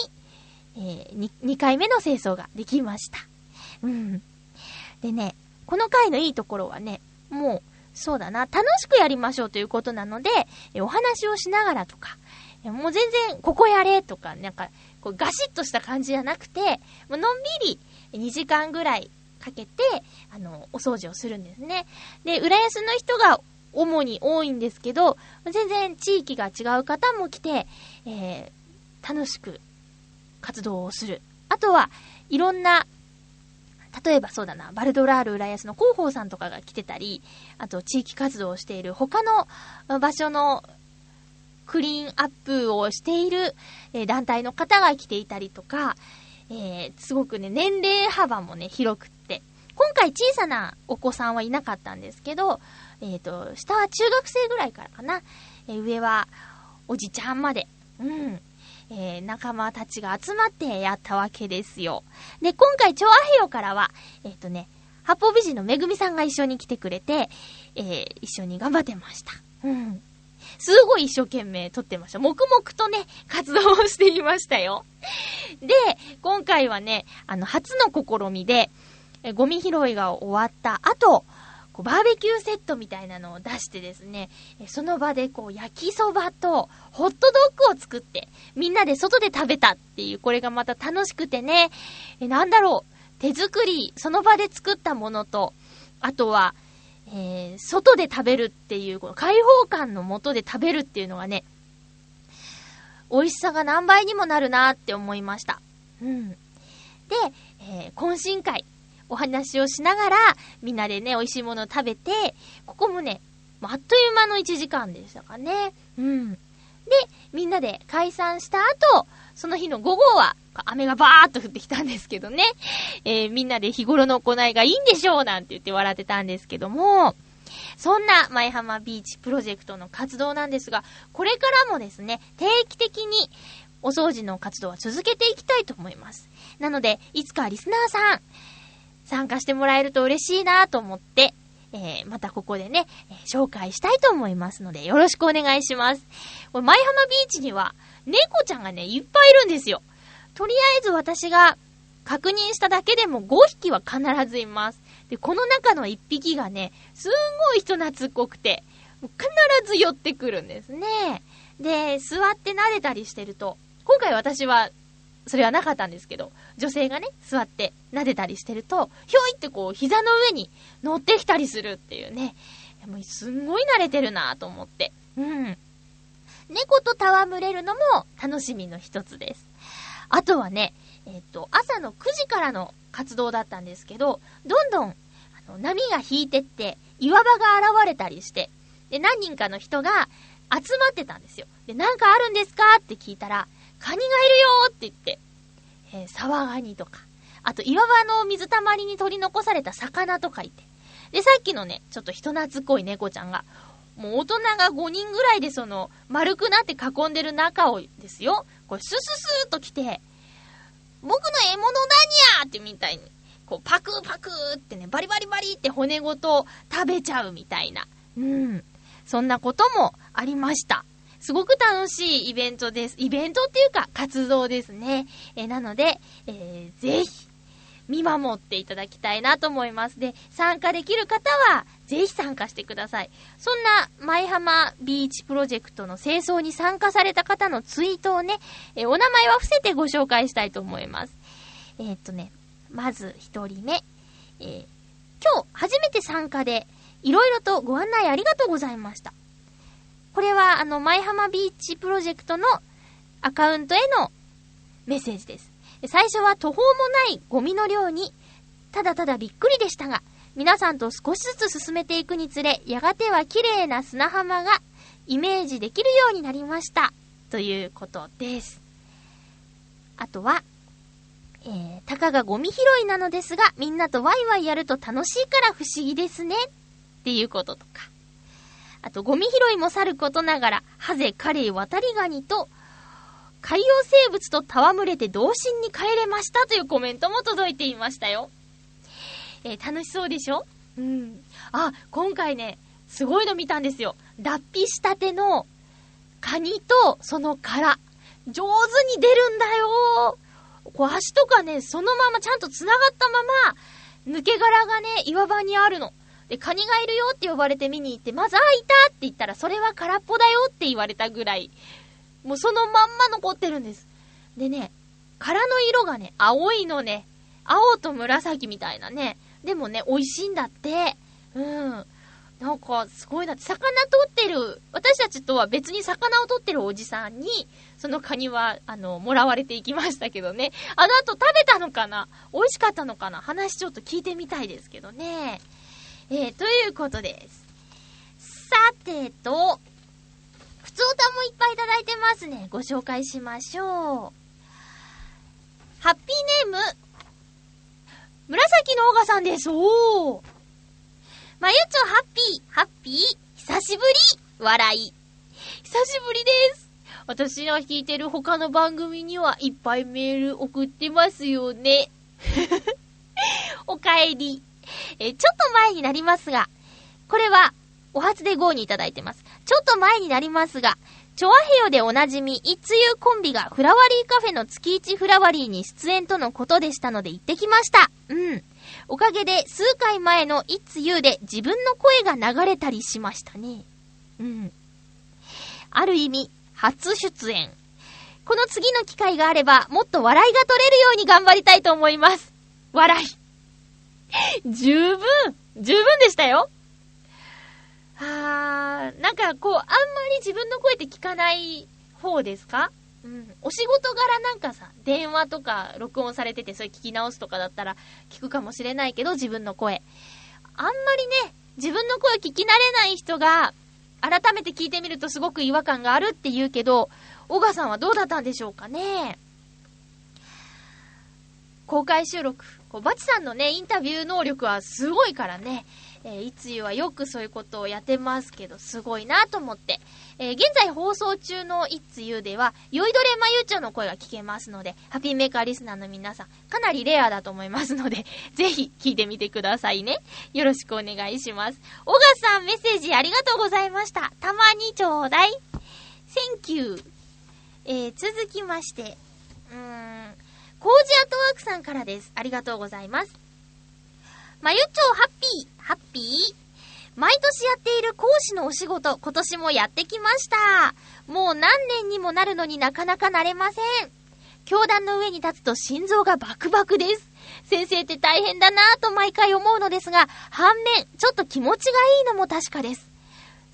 えー、2, 2回目の清掃ができました。うん。でね、この回のいいところはね、もう、そうだな、楽しくやりましょうということなので、お話をしながらとか、もう全然、ここやれとか、なんか、こうガシッとした感じじゃなくて、もうのんびり2時間ぐらいかけて、あの、お掃除をするんですね。で、浦安の人が主に多いんですけど、全然地域が違う方も来て、えー、楽しく活動をする。あとは、いろんな例えばそうだな、バルドラール浦安の広報さんとかが来てたり、あと地域活動をしている他の場所のクリーンアップをしている、団体の方が来ていたりとか、えー、すごくね、年齢幅もね、広くって。今回小さなお子さんはいなかったんですけど、えっ、ー、と、下は中学生ぐらいからかな。えー、上はおじちゃんまで。うん。えー、仲間たちが集まってやったわけですよ。で、今回、チョアヘヨからは、えっ、とね、八方美人のめぐみさんが一緒に来てくれて、え、一緒に頑張ってました。うん。すごい一生懸命撮ってました。黙々とね、活動をしていましたよ。で、今回はね、あの、初の試みで、えゴミ拾いが終わった後、こうバーベキューセットみたいなのを出してですね、その場でこう焼きそばとホットドッグを作って、みんなで外で食べたっていう、これがまた楽しくてね、え、なんだろう、手作り、その場で作ったものと、あとは、えー、外で食べるっていう、この開放感のもとで食べるっていうのがね、美味しさが何倍にもなるなって思いました。うん。で、えー、懇親会。お話をしながら、みんなでね、美味しいものを食べて、ここもね、あっという間の1時間でしたかね。うん。で、みんなで解散した後、その日の午後は、雨がバーっと降ってきたんですけどね。えー、みんなで日頃の行いがいいんでしょうなんて言って笑ってたんですけども、そんな前浜ビーチプロジェクトの活動なんですが、これからもですね、定期的にお掃除の活動は続けていきたいと思います。なので、いつかリスナーさん、参加してもらえると嬉しいなと思って、えー、またここでね、えー、紹介したいと思いますので、よろしくお願いします。これ、舞浜ビーチには、猫ちゃんがね、いっぱいいるんですよ。とりあえず私が確認しただけでも5匹は必ずいます。で、この中の1匹がね、すんごい人懐っこくて、必ず寄ってくるんですね。で、座って撫でたりしてると、今回私はそれはなかったんですけど、女性がね、座って撫でたりしてると、ひょいってこう、膝の上に乗ってきたりするっていうね。もうすんごい慣れてるなと思って。うん。猫と戯れるのも楽しみの一つです。あとはね、えっ、と、朝の9時からの活動だったんですけど、どんどん、あの、波が引いてって、岩場が現れたりして、で、何人かの人が集まってたんですよ。で、なんかあるんですかって聞いたら、カニがいるよって言って、えー、サワガニとか、あと岩場の水たまりに取り残された魚とかいて、で、さっきのね、ちょっと人懐っこい猫ちゃんが、もう大人が5人ぐらいでその、丸くなって囲んでる中をですよ、これスススーっと来て、僕の獲物何やってみたいに、こうパクーパクーってね、バリバリバリって骨ごと食べちゃうみたいな。うん。そんなこともありました。すごく楽しいイベントです。イベントっていうか活動ですね。えー、なので、えー、ぜひ、見守っていただきたいなと思います。で、参加できる方は、ぜひ参加してください。そんな、舞浜ビーチプロジェクトの清掃に参加された方のツイートをね、えー、お名前は伏せてご紹介したいと思います。えー、っとね、まず一人目。えー、今日初めて参加で、いろいろとご案内ありがとうございました。これは、あの、舞浜ビーチプロジェクトのアカウントへのメッセージです。最初は途方もないゴミの量に、ただただびっくりでしたが、皆さんと少しずつ進めていくにつれ、やがては綺麗な砂浜がイメージできるようになりました。ということです。あとは、えー、たかがゴミ拾いなのですが、みんなとワイワイやると楽しいから不思議ですね。っていうこととか。あと、ゴミ拾いもさることながら、ハゼ、カレイ、渡りガニと、海洋生物と戯れて童心に帰れましたというコメントも届いていましたよ。えー、楽しそうでしょ？うん。あ、今回ね、すごいの見たんですよ。脱皮したてのカニとその殻。上手に出るんだよこう足とかね、そのままちゃんと繋がったまま、抜け殻がね、岩場にあるの。で、カニがいるよって呼ばれて見に行って、まず、あ、いたって言ったら、それは空っぽだよって言われたぐらい、もうそのまんま残ってるんです。でね、殻の色がね、青いのね、青と紫みたいなね、でもね、美味しいんだって。うん。なんか、すごいなって、魚取ってる、私たちとは別に魚を取ってるおじさんに、そのカニは、あの、もらわれていきましたけどね。あの後食べたのかな？美味しかったのかな？話ちょっと聞いてみたいですけどね。えー、ということです。さてと、普通歌もいっぱいいただいてますね。ご紹介しましょう。ハッピーネーム、紫のオガさんです。おー。まゆちょハッピー、ハッピー、久しぶり、笑い。久しぶりです。私が聞いてる他の番組にはいっぱいメール送ってますよね。おかえり。え、ちょっと前になりますが、これは、お初で5にいただいてます。ちょっと前になりますが、チョアヘヨでおなじみ、一通コンビがフラワリーカフェの月一フラワリーに出演とのことでしたので行ってきました。うん。おかげで数回前のいつゆで自分の声が流れたりしましたね。うん。ある意味、初出演。この次の機会があれば、もっと笑いが取れるように頑張りたいと思います。笑い。十分、十分でしたよ。あー、なんかこう、あんまり自分の声って聞かない方ですか？うん。お仕事柄なんかさ、電話とか録音されててそれ聞き直すとかだったら聞くかもしれないけど、自分の声。あんまりね、自分の声聞き慣れない人が、改めて聞いてみるとすごく違和感があるって言うけど、小川さんはどうだったんでしょうかね？公開収録。こう、バチさんのね、インタビュー能力はすごいからね。えー、いつゆはよくそういうことをやってますけど、すごいなと思って。えー、現在放送中のいつゆでは、酔いどれまゆちょの声が聞けますので、ハッピーメーカーリスナーの皆さん、かなりレアだと思いますので、ぜひ聞いてみてくださいね。よろしくお願いします。小賀さんメッセージありがとうございました。たまにちょうだい。Thank you。えー、続きまして、うーん、コージアットワークさんからです。ありがとうございます。まゆちょハッピー、ハッピー。毎年やっている講師のお仕事、今年もやってきました。もう何年にもなるのになかなかなれません。教壇の上に立つと心臓がバクバクです。先生って大変だなぁと毎回思うのですが、反面、ちょっと気持ちがいいのも確かです。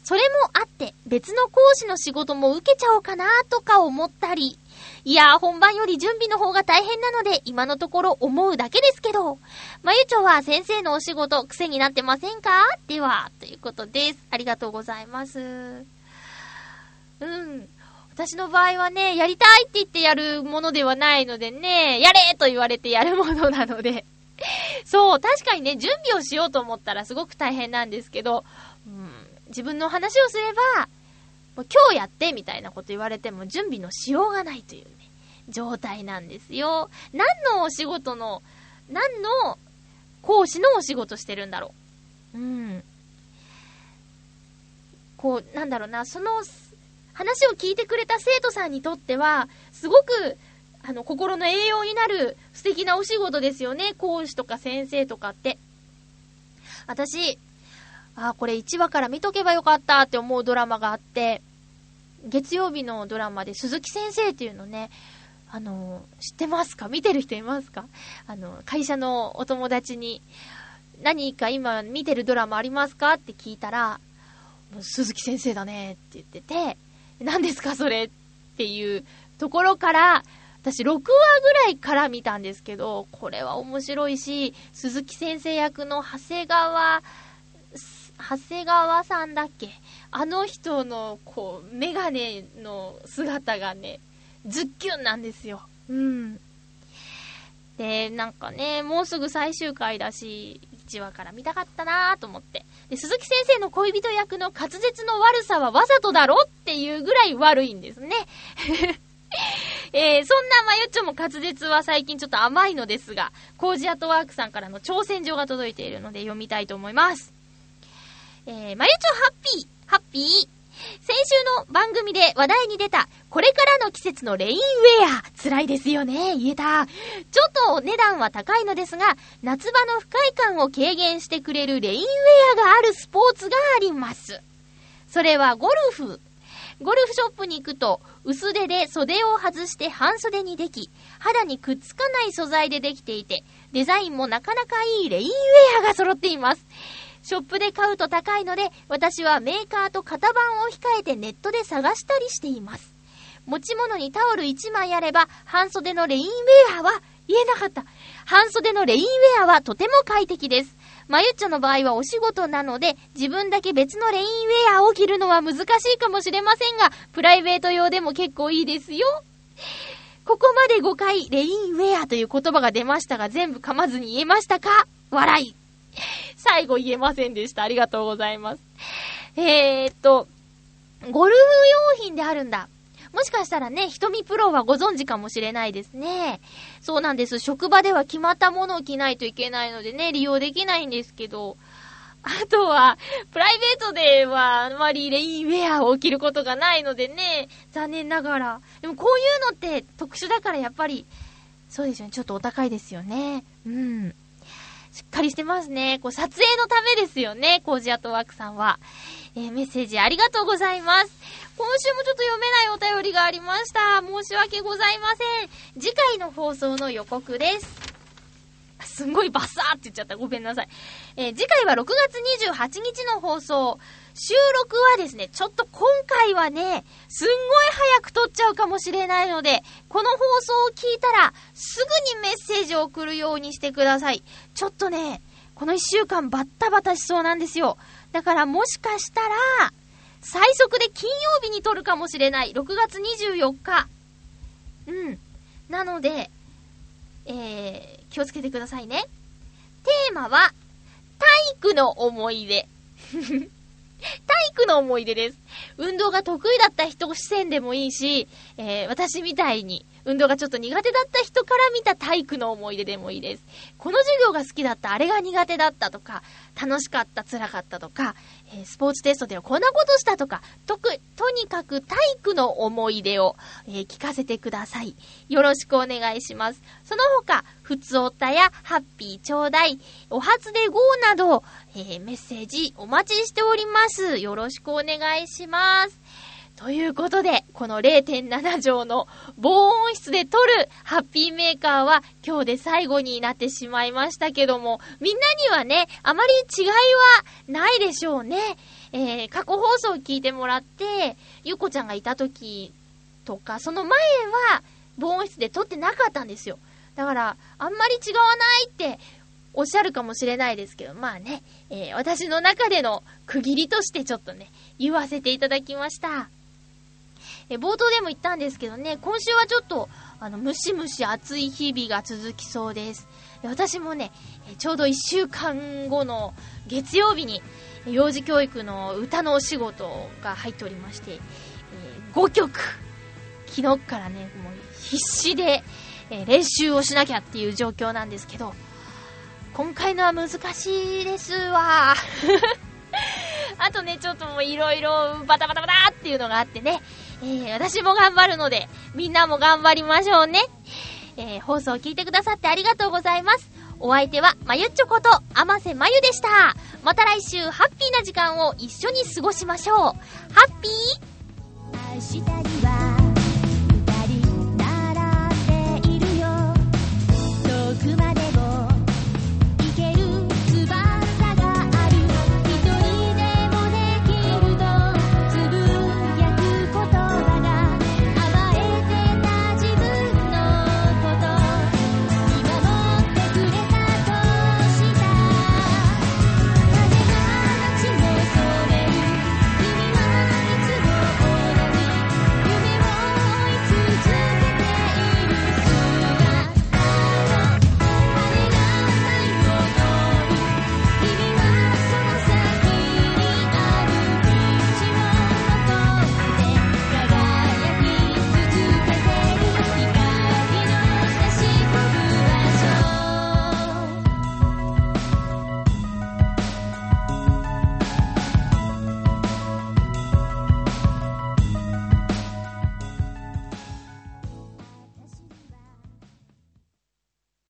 それもあって、別の講師の仕事も受けちゃおうかなとか思ったり、いやー、本番より準備の方が大変なので、今のところ思うだけですけど、まゆちょは先生のお仕事、癖になってませんか？では、ということです。ありがとうございます。うん。私の場合はね、やりたいって言ってやるものではないのでね、やれと言われてやるものなので。そう、確かにね、準備をしようと思ったらすごく大変なんですけど、うん、自分の話をすれば、もう今日やってみたいなこと言われても準備のしようがないというね、状態なんですよ。何のお仕事の、何の講師のお仕事してるんだろう。うん。こう、なんだろうな、その話を聞いてくれた生徒さんにとっては、すごく、あの、心の栄養になる素敵なお仕事ですよね。講師とか先生とかって。私、ああ、これ1話から見とけばよかったって思うドラマがあって、月曜日のドラマで鈴木先生っていうのね、あの、知ってますか？見てる人いますか？あの、会社のお友達に、何か今見てるドラマありますかって聞いたら、もう鈴木先生だねって言ってて、何ですかそれっていうところから、私6話ぐらいから見たんですけど、これは面白いし、鈴木先生役の長谷川長谷川さんだっけ？あの人の、こう、メガネの姿がね、ズッキュンなんですよ。うん。で、なんかね、もうすぐ最終回だし、1話から見たかったなーと思って。で、鈴木先生の恋人役の滑舌の悪さはわざとだろっていうぐらい悪いんですね。えー、そんなまゆっちょも滑舌は最近ちょっと甘いのですが、コージアットワークさんからの挑戦状が届いているので読みたいと思います。えー、まゆちょハッピー、ハッピー。先週の番組で話題に出た、これからの季節のレインウェア。辛いですよね。言えた。ちょっと値段は高いのですが、夏場の不快感を軽減してくれるレインウェアがあるスポーツがあります。それはゴルフ。ゴルフショップに行くと、薄手で袖を外して半袖にでき、肌にくっつかない素材でできていて、デザインもなかなかいいレインウェアが揃っています。ショップで買うと高いので、私はメーカーと型番を控えてネットで探したりしています。持ち物にタオル1枚あれば、半袖のレインウェアは、言えなかった。半袖のレインウェアはとても快適です。まゆっちょの場合はお仕事なので、自分だけ別のレインウェアを着るのは難しいかもしれませんが、プライベート用でも結構いいですよ。ここまで5回、レインウェアという言葉が出ましたが、全部噛まずに言えましたか？笑い。最後言えませんでした。ありがとうございます。えー、っと、ゴルフ用品であるんだ。もしかしたらね、瞳プロはご存知かもしれないですね。そうなんです。職場では決まったものを着ないといけないのでね、利用できないんですけど、あとは、プライベートではあまりレインウェアを着ることがないのでね、残念ながら。でもこういうのって特殊だからやっぱり、そうですよね、ちょっとお高いですよね。うん。しっかりしてますね。こう、撮影のためですよね、コージアトワークさんは。えー、メッセージありがとうございます。今週もちょっと読めないお便りがありました。申し訳ございません。次回の放送の予告です。すんごいバッサーって言っちゃった。ごめんなさい。えー、次回は6月28日の放送。収録はですね、ちょっと今回はね、すんごい早く撮っちゃうかもしれないので、この放送を聞いたら、すぐにメッセージを送るようにしてください。ちょっとね、この一週間バッタバタしそうなんですよ。だからもしかしたら、最速で金曜日に撮るかもしれない。6月24日。うん。なので、えー、気をつけてくださいね。テーマは、体育の思い出。体育の思い出です。運動が得意だった人視線でもいいし、えー、私みたいに運動がちょっと苦手だった人から見た体育の思い出でもいいです。この授業が好きだった、あれが苦手だったとか、楽しかった、辛かったとか、え、スポーツテストではこんなことしたとか、とく、とにかく体育の思い出を、えー、聞かせてください。よろしくお願いします。その他、ふつおたやハッピーちょうだい、お初で GO など、えー、メッセージお待ちしております。よろしくお願いします。ということで、この0.7畳の防音室で撮るハッピーメーカーは今日で最後になってしまいましたけども、みんなにはね、あまり違いはないでしょうね。えー、過去放送を聞いてもらって、ゆこちゃんがいた時とか、その前は防音室で撮ってなかったんですよ。だから、あんまり違わないっておっしゃるかもしれないですけど、まあね、えー、私の中での区切りとしてちょっとね、言わせていただきました。え冒頭でも言ったんですけどね、今週はちょっと、あの、ムシムシ暑い日々が続きそうです。私もね、ちょうど1週間後の月曜日に、幼児教育の歌のお仕事が入っておりまして、え5曲、昨日からね、もう必死で、え練習をしなきゃっていう状況なんですけど、今回のは難しいですわ。あとね、ちょっともういろいろバタバタバタっていうのがあってね、えー、私も頑張るので、みんなも頑張りましょうね。えー、放送を聞いてくださってありがとうございます。お相手は、まゆっちょこと、あませまゆでした。また来週、ハッピーな時間を一緒に過ごしましょう。ハッピー